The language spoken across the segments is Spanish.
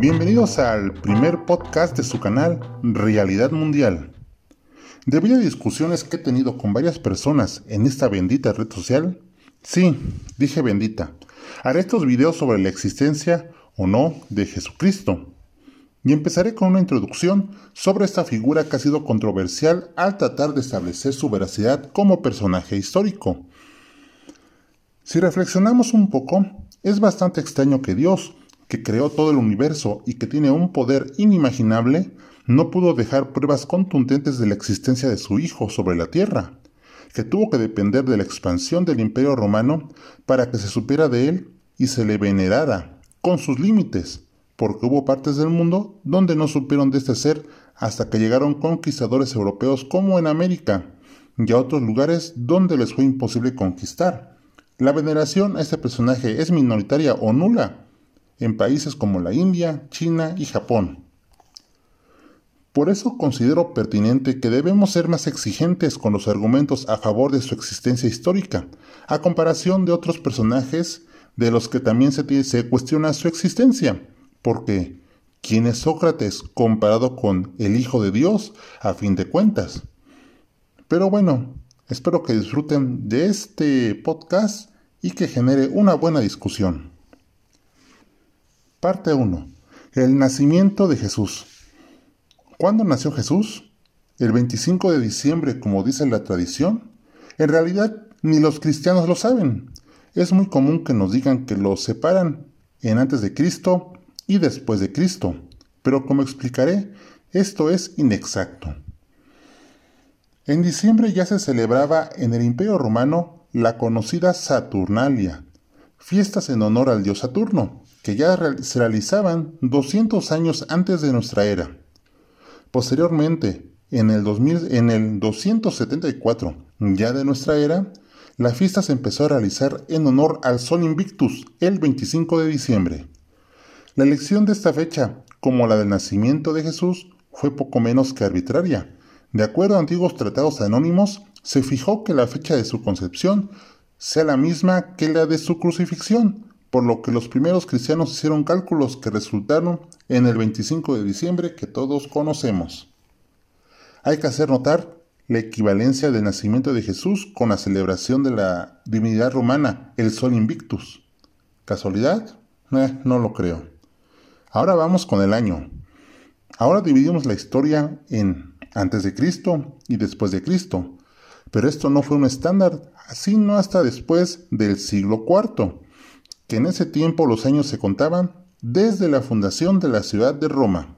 Bienvenidos al primer podcast de su canal Realidad Mundial. Debido a discusiones que he tenido con varias personas en esta bendita red social, sí, dije bendita, haré estos videos sobre la existencia o no de Jesucristo. Y empezaré con una introducción sobre esta figura que ha sido controversial al tratar de establecer su veracidad como personaje histórico. Si reflexionamos un poco, es bastante extraño que Dios, que creó todo el universo y que tiene un poder inimaginable, no pudo dejar pruebas contundentes de la existencia de su Hijo sobre la tierra, que tuvo que depender de la expansión del imperio romano para que se supiera de él y se le venerara, con sus límites, porque hubo partes del mundo donde no supieron de este ser hasta que llegaron conquistadores europeos como en América, y a otros lugares donde les fue imposible conquistar. La veneración a este personaje es minoritaria o nula, en países como la India, China y Japón. Por eso considero pertinente que debemos ser más exigentes con los argumentos a favor de su existencia histórica, a comparación de otros personajes de los que también se, cuestiona su existencia, porque ¿quién es Sócrates comparado con el Hijo de Dios a fin de cuentas? Pero bueno, espero que disfruten de este podcast y que genere una buena discusión. Parte 1. El nacimiento de Jesús. ¿Cuándo nació Jesús? ¿El 25 de diciembre, como dice la tradición? En realidad, ni los cristianos lo saben. Es muy común que nos digan que lo separan en antes de Cristo y después de Cristo, pero como explicaré, esto es inexacto. En diciembre ya se celebraba en el Imperio Romano la conocida Saturnalia, fiestas en honor al dios Saturno, ya se realizaban 200 años antes de nuestra era. Posteriormente, en el, 2000, en el 274, ya de nuestra era, la fiesta se empezó a realizar en honor al Sol Invictus el 25 de diciembre. La elección de esta fecha, como la del nacimiento de Jesús, fue poco menos que arbitraria. De acuerdo a antiguos tratados anónimos, se fijó que la fecha de su concepción sea la misma que la de su crucifixión, por lo que los primeros cristianos hicieron cálculos que resultaron en el 25 de diciembre que todos conocemos. Hay que hacer notar la equivalencia del nacimiento de Jesús con la celebración de la divinidad romana, el Sol Invictus. ¿Casualidad? Eh, no lo creo. Ahora vamos con el año. Ahora dividimos la historia en antes de Cristo y después de Cristo, pero esto no fue un estándar, sino hasta después del siglo IV que en ese tiempo los años se contaban desde la fundación de la ciudad de Roma.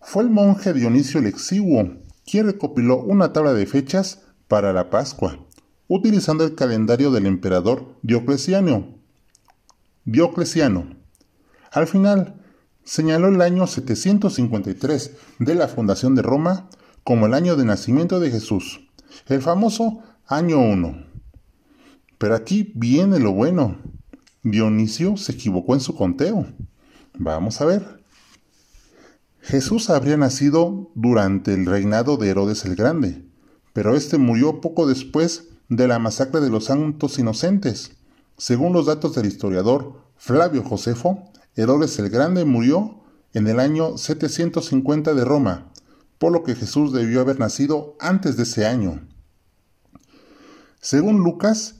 Fue el monje Dionisio el Exiguo quien recopiló una tabla de fechas para la Pascua, utilizando el calendario del emperador Diocleciano. Diocleciano. Al final, señaló el año 753 de la fundación de Roma como el año de nacimiento de Jesús, el famoso año 1. Pero aquí viene lo bueno. Dionisio se equivocó en su conteo. Vamos a ver. Jesús habría nacido durante el reinado de Herodes el Grande, pero este murió poco después de la masacre de los santos inocentes. Según los datos del historiador Flavio Josefo, Herodes el Grande murió en el año 750 de Roma, por lo que Jesús debió haber nacido antes de ese año. Según Lucas,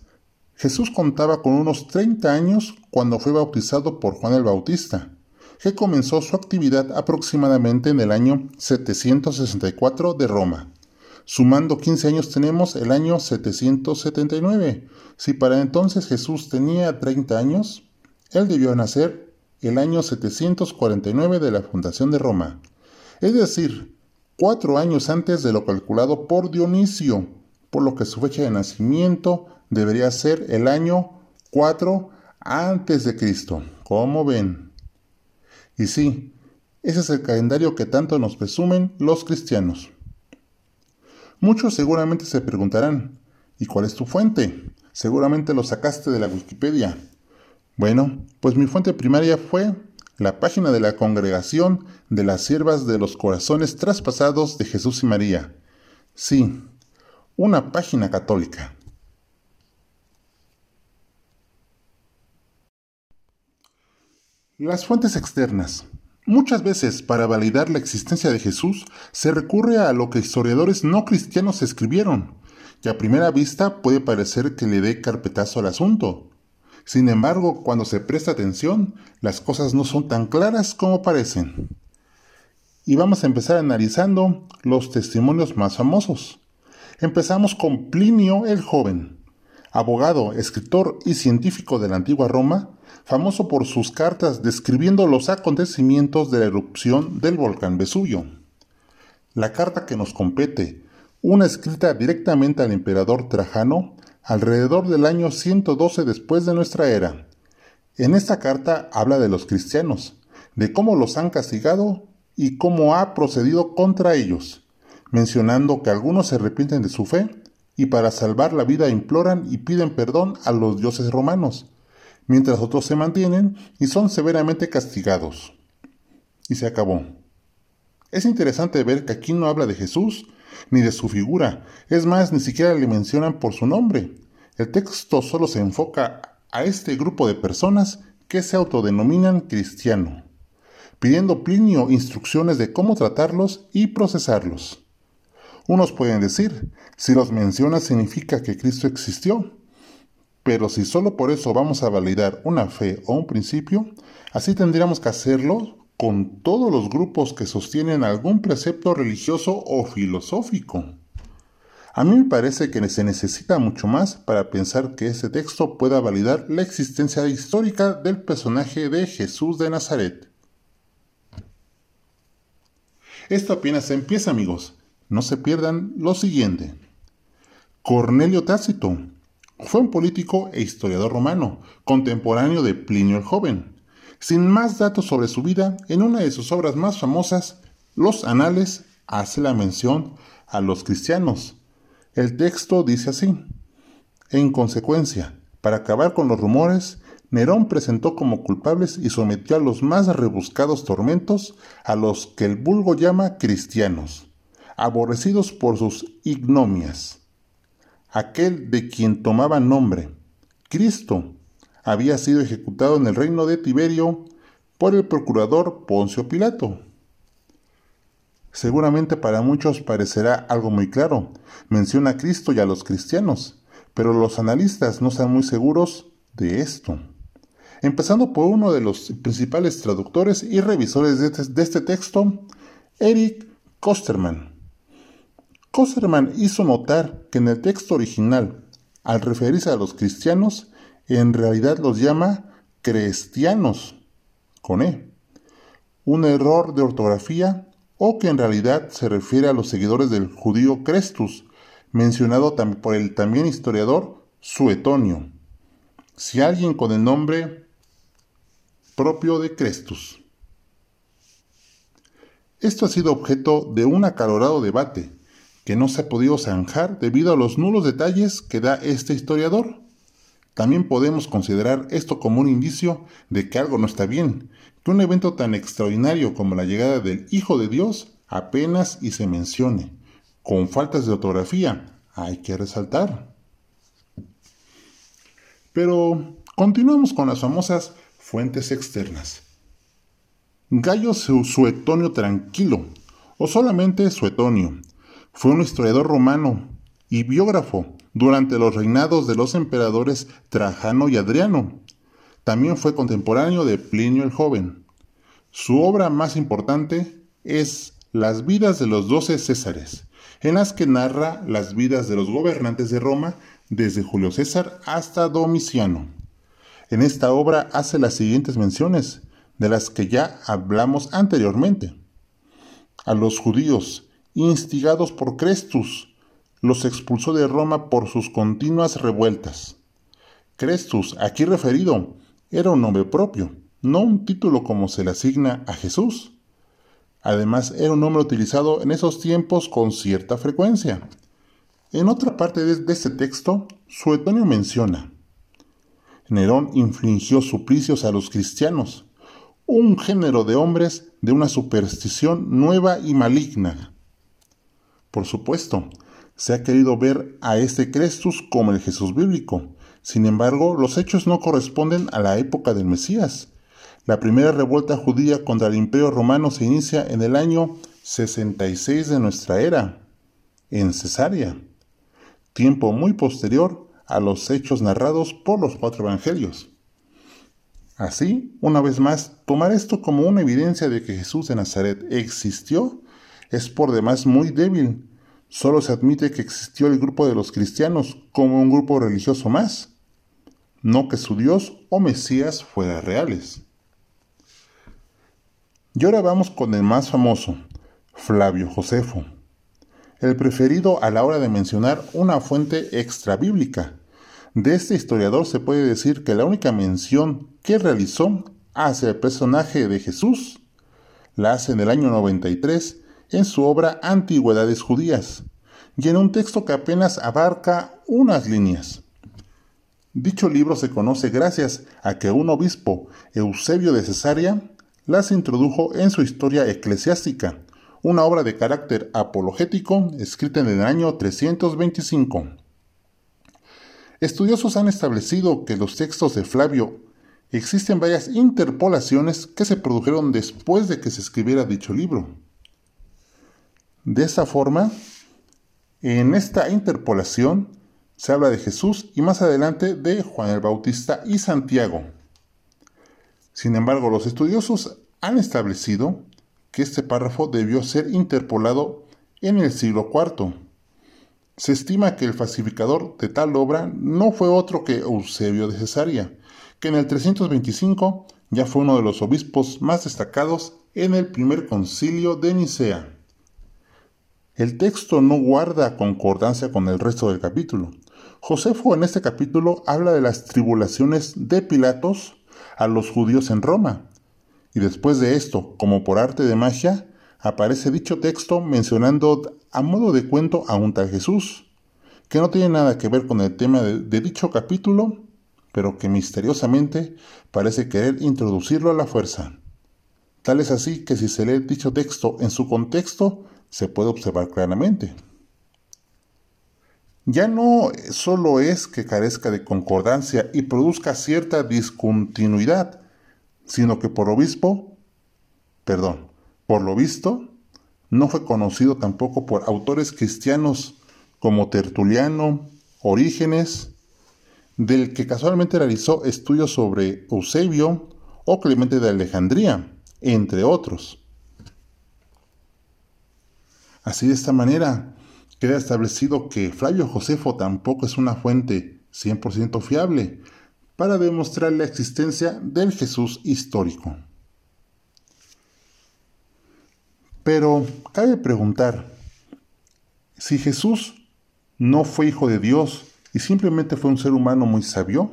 Jesús contaba con unos 30 años cuando fue bautizado por Juan el Bautista, que comenzó su actividad aproximadamente en el año 764 de Roma. Sumando 15 años tenemos el año 779. Si para entonces Jesús tenía 30 años, él debió nacer el año 749 de la fundación de Roma, es decir, cuatro años antes de lo calculado por Dionisio, por lo que su fecha de nacimiento debería ser el año 4 antes de Cristo. ¿Cómo ven? Y sí, ese es el calendario que tanto nos presumen los cristianos. Muchos seguramente se preguntarán, ¿y cuál es tu fuente? Seguramente lo sacaste de la Wikipedia. Bueno, pues mi fuente primaria fue la página de la Congregación de las Siervas de los Corazones Traspasados de Jesús y María. Sí, una página católica. Las fuentes externas. Muchas veces, para validar la existencia de Jesús, se recurre a lo que historiadores no cristianos escribieron, que a primera vista puede parecer que le dé carpetazo al asunto. Sin embargo, cuando se presta atención, las cosas no son tan claras como parecen. Y vamos a empezar analizando los testimonios más famosos. Empezamos con Plinio el Joven, abogado, escritor y científico de la antigua Roma, famoso por sus cartas describiendo los acontecimientos de la erupción del volcán Vesubio. La carta que nos compete, una escrita directamente al emperador Trajano, alrededor del año 112 después de nuestra era. En esta carta habla de los cristianos, de cómo los han castigado y cómo ha procedido contra ellos, mencionando que algunos se arrepienten de su fe y para salvar la vida imploran y piden perdón a los dioses romanos, mientras otros se mantienen y son severamente castigados. Y se acabó. Es interesante ver que aquí no habla de Jesús ni de su figura, es más, ni siquiera le mencionan por su nombre. El texto solo se enfoca a este grupo de personas que se autodenominan cristiano, pidiendo Plinio instrucciones de cómo tratarlos y procesarlos. Unos pueden decir, si los menciona significa que Cristo existió, pero si solo por eso vamos a validar una fe o un principio, así tendríamos que hacerlo con todos los grupos que sostienen algún precepto religioso o filosófico. A mí me parece que se necesita mucho más para pensar que ese texto pueda validar la existencia histórica del personaje de Jesús de Nazaret. Esto apenas empieza amigos. No se pierdan lo siguiente. Cornelio Tácito fue un político e historiador romano, contemporáneo de Plinio el Joven. Sin más datos sobre su vida, en una de sus obras más famosas, Los Anales, hace la mención a los cristianos. El texto dice así. En consecuencia, para acabar con los rumores, Nerón presentó como culpables y sometió a los más rebuscados tormentos a los que el vulgo llama cristianos aborrecidos por sus ignomias. Aquel de quien tomaba nombre, Cristo, había sido ejecutado en el reino de Tiberio por el procurador Poncio Pilato. Seguramente para muchos parecerá algo muy claro. Menciona a Cristo y a los cristianos, pero los analistas no están muy seguros de esto. Empezando por uno de los principales traductores y revisores de este, este texto, Eric Kosterman. Kosterman hizo notar que en el texto original, al referirse a los cristianos, en realidad los llama cristianos, con E, un error de ortografía o que en realidad se refiere a los seguidores del judío Crestus, mencionado por el también historiador Suetonio, si alguien con el nombre propio de Crestus. Esto ha sido objeto de un acalorado debate que no se ha podido zanjar debido a los nulos detalles que da este historiador. También podemos considerar esto como un indicio de que algo no está bien, que un evento tan extraordinario como la llegada del Hijo de Dios apenas y se mencione, con faltas de ortografía, hay que resaltar. Pero continuamos con las famosas fuentes externas. Gallo Suetonio Tranquilo, o solamente Suetonio, fue un historiador romano y biógrafo durante los reinados de los emperadores Trajano y Adriano. También fue contemporáneo de Plinio el Joven. Su obra más importante es Las vidas de los doce Césares, en las que narra las vidas de los gobernantes de Roma desde Julio César hasta Domiciano. En esta obra hace las siguientes menciones, de las que ya hablamos anteriormente. A los judíos instigados por Crestus, los expulsó de Roma por sus continuas revueltas. Crestus, aquí referido, era un nombre propio, no un título como se le asigna a Jesús. Además, era un nombre utilizado en esos tiempos con cierta frecuencia. En otra parte de este texto, Suetonio menciona, Nerón infligió suplicios a los cristianos, un género de hombres de una superstición nueva y maligna, por supuesto, se ha querido ver a este Crestus como el Jesús bíblico. Sin embargo, los hechos no corresponden a la época del Mesías. La primera revuelta judía contra el imperio romano se inicia en el año 66 de nuestra era, en Cesarea, tiempo muy posterior a los hechos narrados por los cuatro evangelios. Así, una vez más, tomar esto como una evidencia de que Jesús de Nazaret existió es por demás muy débil. Solo se admite que existió el grupo de los cristianos como un grupo religioso más, no que su Dios o Mesías fuera reales. Y ahora vamos con el más famoso, Flavio Josefo, el preferido a la hora de mencionar una fuente extra bíblica. De este historiador se puede decir que la única mención que realizó hacia el personaje de Jesús la hace en el año 93 en su obra Antigüedades Judías y en un texto que apenas abarca unas líneas. Dicho libro se conoce gracias a que un obispo, Eusebio de Cesarea, las introdujo en su historia eclesiástica, una obra de carácter apologético escrita en el año 325. Estudiosos han establecido que los textos de Flavio existen varias interpolaciones que se produjeron después de que se escribiera dicho libro. De esa forma, en esta interpolación se habla de Jesús y más adelante de Juan el Bautista y Santiago. Sin embargo, los estudiosos han establecido que este párrafo debió ser interpolado en el siglo IV. Se estima que el falsificador de tal obra no fue otro que Eusebio de Cesarea, que en el 325 ya fue uno de los obispos más destacados en el primer concilio de Nicea. El texto no guarda concordancia con el resto del capítulo. Josefo en este capítulo habla de las tribulaciones de Pilatos a los judíos en Roma. Y después de esto, como por arte de magia, aparece dicho texto mencionando a modo de cuento a un tal Jesús, que no tiene nada que ver con el tema de, de dicho capítulo, pero que misteriosamente parece querer introducirlo a la fuerza. Tal es así que si se lee dicho texto en su contexto, se puede observar claramente. Ya no solo es que carezca de concordancia y produzca cierta discontinuidad, sino que por obispo, perdón, por lo visto, no fue conocido tampoco por autores cristianos como Tertuliano, Orígenes, del que casualmente realizó estudios sobre Eusebio o Clemente de Alejandría, entre otros. Así de esta manera, queda establecido que Flavio Josefo tampoco es una fuente 100% fiable para demostrar la existencia del Jesús histórico. Pero cabe preguntar, si Jesús no fue hijo de Dios y simplemente fue un ser humano muy sabio,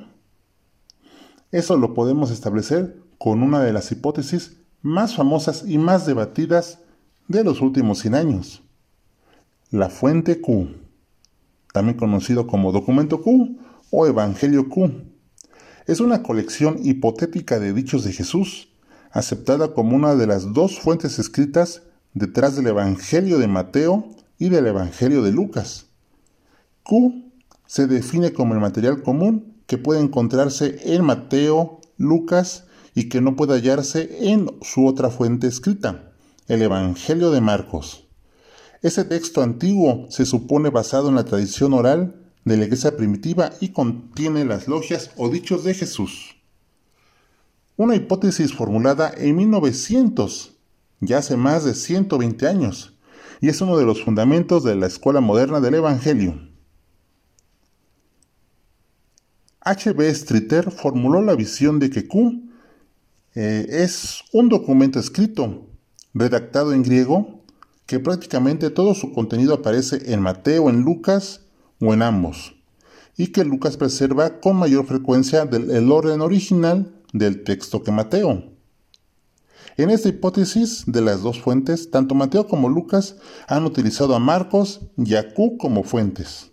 eso lo podemos establecer con una de las hipótesis más famosas y más debatidas de los últimos 100 años. La fuente Q, también conocido como documento Q o Evangelio Q, es una colección hipotética de dichos de Jesús, aceptada como una de las dos fuentes escritas detrás del Evangelio de Mateo y del Evangelio de Lucas. Q se define como el material común que puede encontrarse en Mateo, Lucas y que no puede hallarse en su otra fuente escrita, el Evangelio de Marcos. Ese texto antiguo se supone basado en la tradición oral de la iglesia primitiva y contiene las logias o dichos de Jesús. Una hipótesis formulada en 1900, ya hace más de 120 años, y es uno de los fundamentos de la escuela moderna del Evangelio. H.B. Streeter formuló la visión de que Q eh, es un documento escrito, redactado en griego, que prácticamente todo su contenido aparece en Mateo, en Lucas o en ambos, y que Lucas preserva con mayor frecuencia el orden original del texto que Mateo. En esta hipótesis de las dos fuentes, tanto Mateo como Lucas han utilizado a Marcos y a Q como fuentes.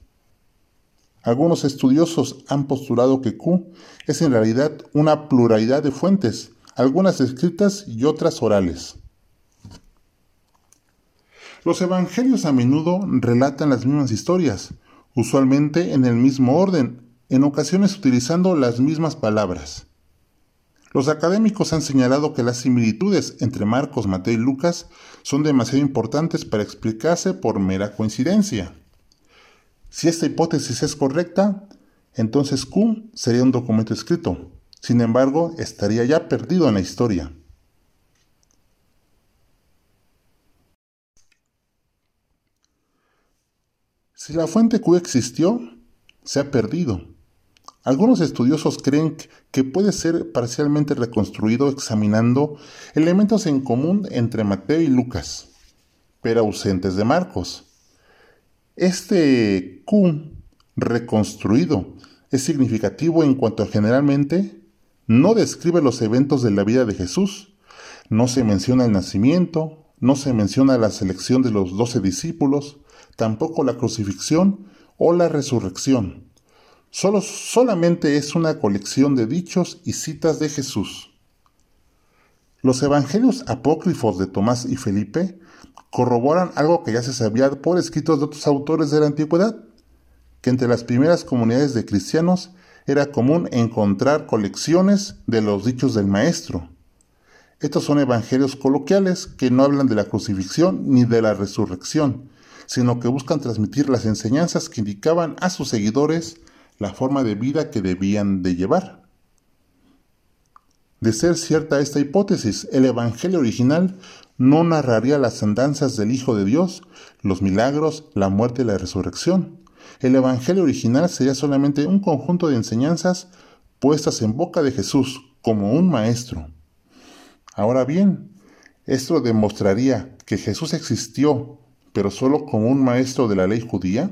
Algunos estudiosos han postulado que Q es en realidad una pluralidad de fuentes, algunas escritas y otras orales. Los evangelios a menudo relatan las mismas historias, usualmente en el mismo orden, en ocasiones utilizando las mismas palabras. Los académicos han señalado que las similitudes entre Marcos, Mateo y Lucas son demasiado importantes para explicarse por mera coincidencia. Si esta hipótesis es correcta, entonces Q sería un documento escrito. Sin embargo, estaría ya perdido en la historia. Si la fuente Q existió, se ha perdido. Algunos estudiosos creen que puede ser parcialmente reconstruido examinando elementos en común entre Mateo y Lucas, pero ausentes de Marcos. Este Q reconstruido es significativo en cuanto generalmente no describe los eventos de la vida de Jesús. No se menciona el nacimiento, no se menciona la selección de los doce discípulos, tampoco la crucifixión o la resurrección. Solo, solamente es una colección de dichos y citas de Jesús. Los evangelios apócrifos de Tomás y Felipe corroboran algo que ya se sabía por escritos de otros autores de la antigüedad, que entre las primeras comunidades de cristianos era común encontrar colecciones de los dichos del Maestro. Estos son evangelios coloquiales que no hablan de la crucifixión ni de la resurrección, sino que buscan transmitir las enseñanzas que indicaban a sus seguidores la forma de vida que debían de llevar. De ser cierta esta hipótesis, el Evangelio original no narraría las andanzas del Hijo de Dios, los milagros, la muerte y la resurrección. El Evangelio original sería solamente un conjunto de enseñanzas puestas en boca de Jesús como un maestro. Ahora bien, ¿esto demostraría que Jesús existió, pero solo como un maestro de la ley judía?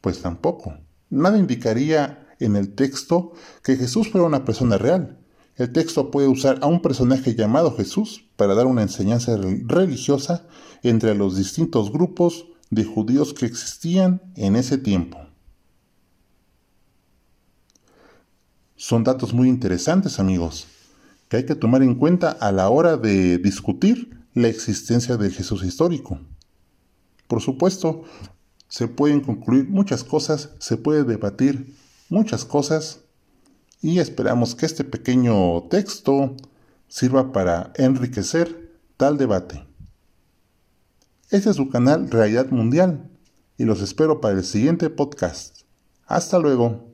Pues tampoco. Nada indicaría en el texto que Jesús fuera una persona real. El texto puede usar a un personaje llamado Jesús para dar una enseñanza religiosa entre los distintos grupos de judíos que existían en ese tiempo. Son datos muy interesantes amigos, que hay que tomar en cuenta a la hora de discutir la existencia del Jesús histórico. Por supuesto, se pueden concluir muchas cosas, se puede debatir muchas cosas y esperamos que este pequeño texto sirva para enriquecer tal debate. Este es su canal Realidad Mundial y los espero para el siguiente podcast. Hasta luego.